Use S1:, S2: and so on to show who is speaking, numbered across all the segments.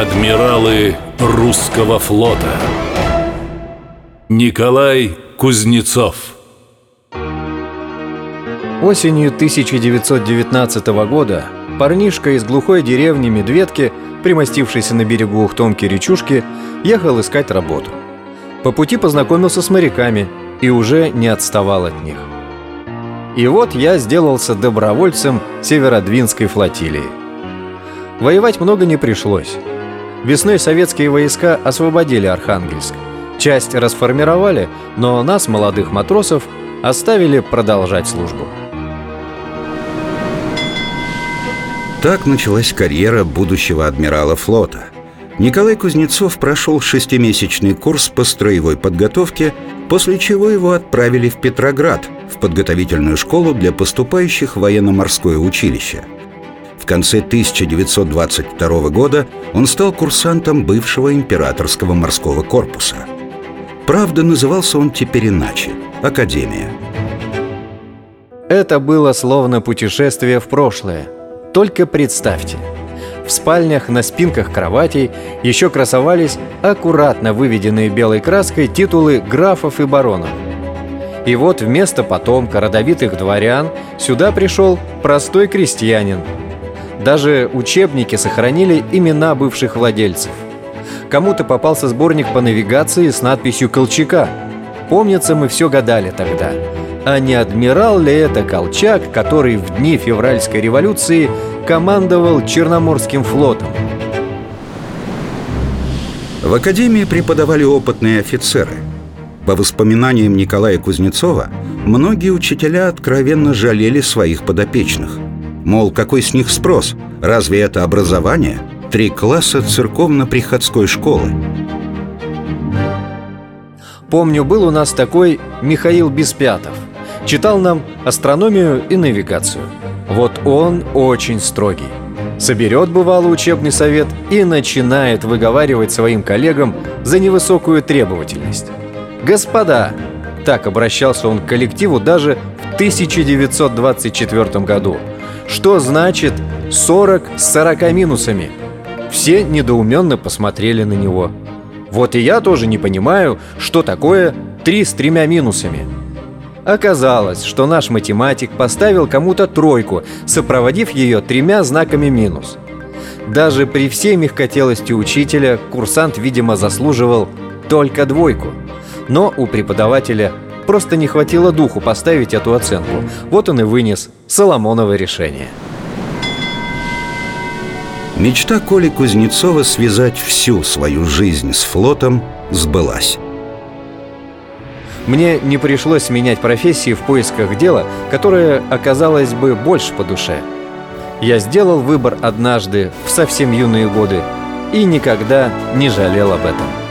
S1: Адмиралы русского флота Николай Кузнецов
S2: Осенью 1919 года парнишка из глухой деревни Медведки, примостившийся на берегу Ухтомки речушки, ехал искать работу. По пути познакомился с моряками и уже не отставал от них. И вот я сделался добровольцем Северодвинской флотилии. Воевать много не пришлось. Весной советские войска освободили Архангельск. Часть расформировали, но нас, молодых матросов, оставили продолжать службу.
S3: Так началась карьера будущего адмирала флота. Николай Кузнецов прошел шестимесячный курс по строевой подготовке, после чего его отправили в Петроград, в подготовительную школу для поступающих в военно-морское училище – конце 1922 года он стал курсантом бывшего императорского морского корпуса. Правда, назывался он теперь иначе – Академия.
S2: Это было словно путешествие в прошлое. Только представьте. В спальнях на спинках кроватей еще красовались аккуратно выведенные белой краской титулы графов и баронов. И вот вместо потомка родовитых дворян сюда пришел простой крестьянин – даже учебники сохранили имена бывших владельцев. Кому-то попался сборник по навигации с надписью «Колчака». Помнится, мы все гадали тогда. А не адмирал ли это Колчак, который в дни февральской революции командовал Черноморским флотом?
S3: В академии преподавали опытные офицеры. По воспоминаниям Николая Кузнецова, многие учителя откровенно жалели своих подопечных – Мол, какой с них спрос? Разве это образование? Три класса церковно-приходской школы.
S2: Помню, был у нас такой Михаил Беспятов. Читал нам астрономию и навигацию. Вот он очень строгий. Соберет, бывало, учебный совет и начинает выговаривать своим коллегам за невысокую требовательность. «Господа!» – так обращался он к коллективу даже в 1924 году – что значит 40 с 40 минусами? Все недоуменно посмотрели на него. Вот и я тоже не понимаю, что такое 3 с тремя минусами. Оказалось, что наш математик поставил кому-то тройку, сопроводив ее тремя знаками минус. Даже при всей мягкотелости учителя курсант, видимо, заслуживал только двойку. Но у преподавателя просто не хватило духу поставить эту оценку. Вот он и вынес Соломоново решение.
S3: Мечта Коли Кузнецова связать всю свою жизнь с флотом сбылась.
S2: Мне не пришлось менять профессии в поисках дела, которое оказалось бы больше по душе. Я сделал выбор однажды в совсем юные годы и никогда не жалел об этом.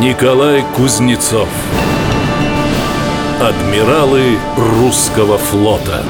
S1: Николай Кузнецов. Адмиралы русского флота